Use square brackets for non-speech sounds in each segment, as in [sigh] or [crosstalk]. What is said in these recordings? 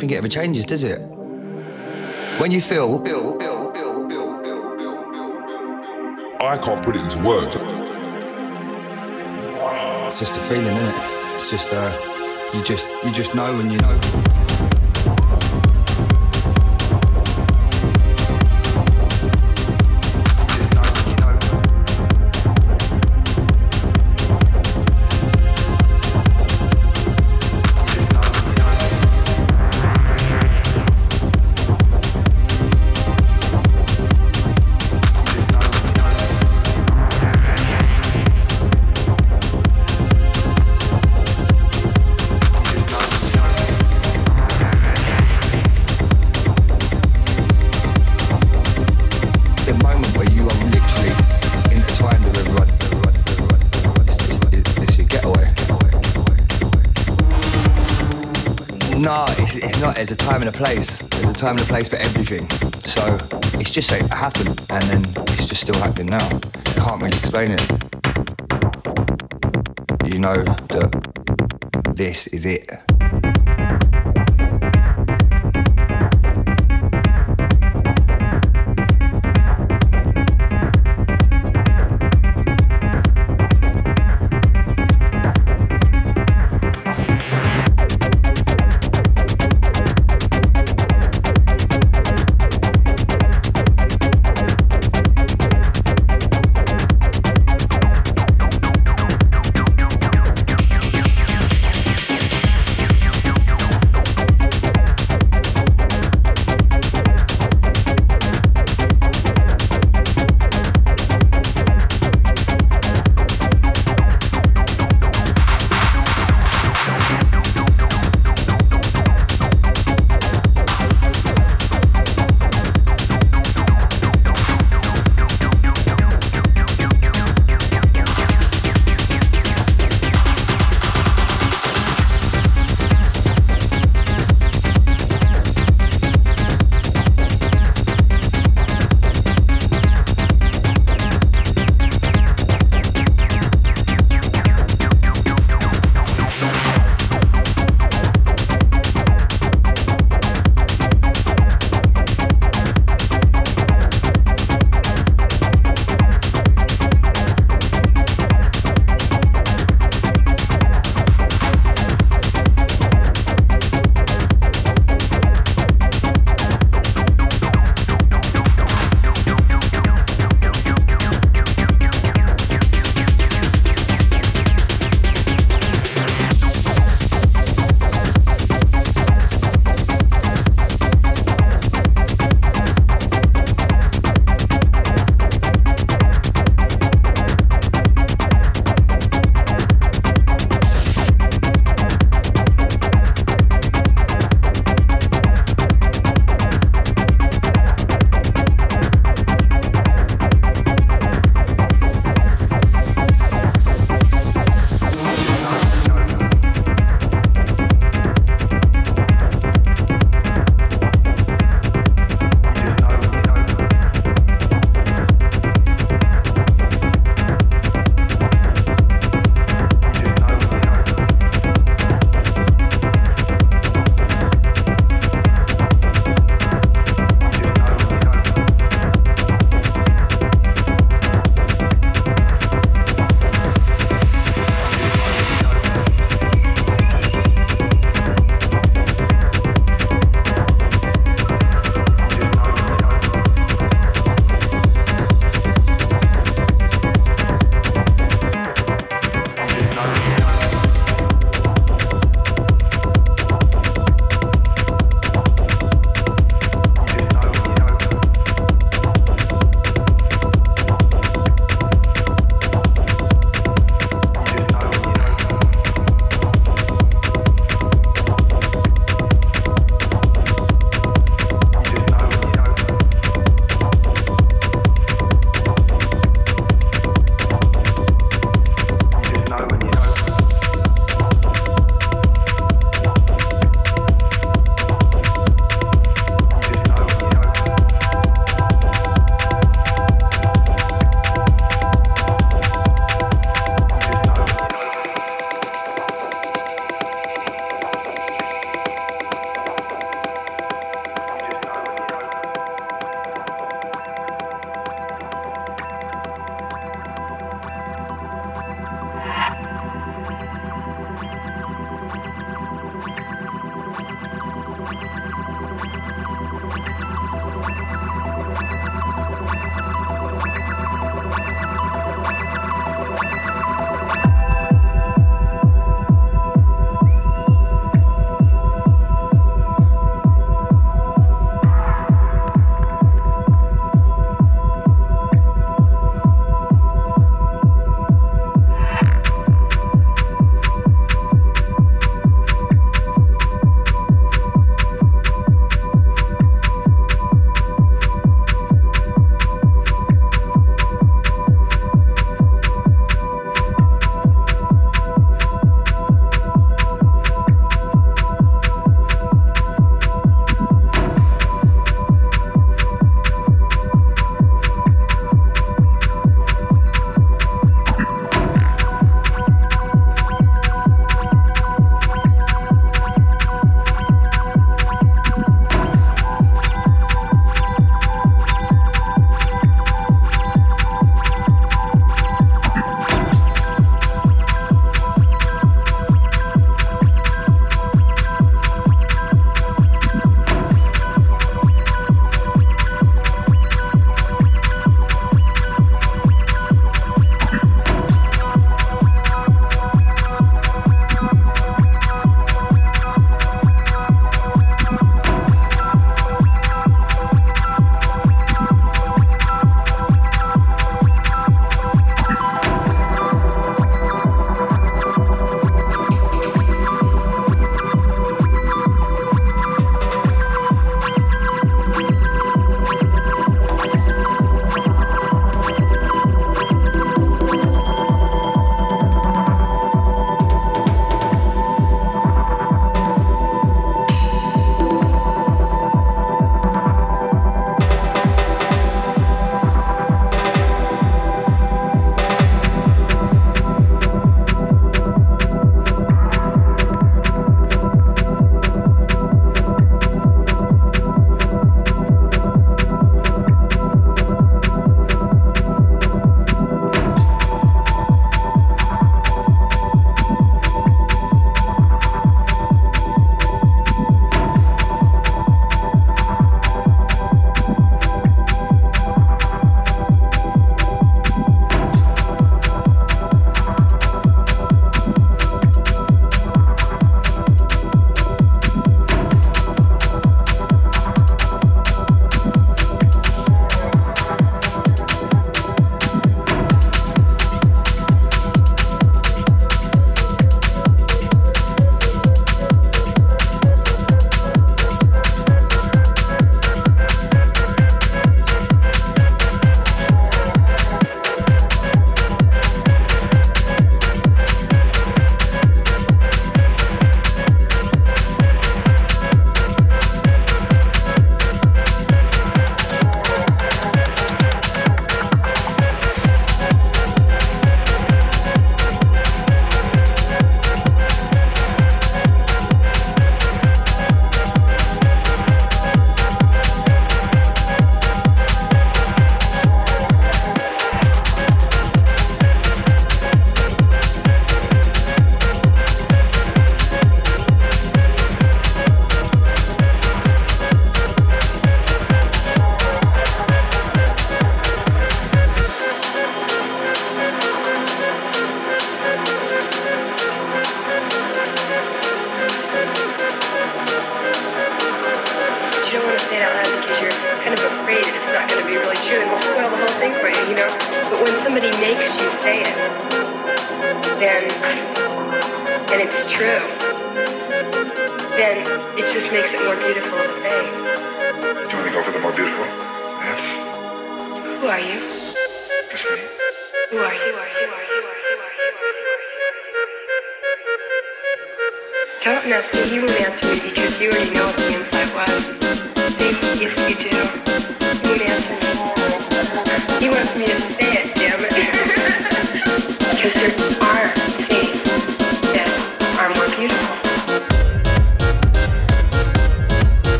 think it ever changes, does it? When you feel, I can't put it into words. It's just a feeling, isn't it? It's just uh, you just you just know when you know. There's a time and a place. There's a time and a place for everything. So it's just it happened, and then it's just still happening now. I can't really explain it. You know that this is it.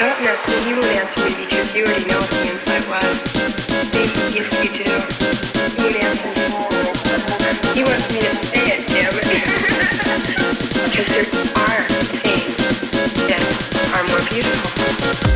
don't know if you will answer me because you already know what the was. You do, you answer me. Me to [laughs] are more beautiful.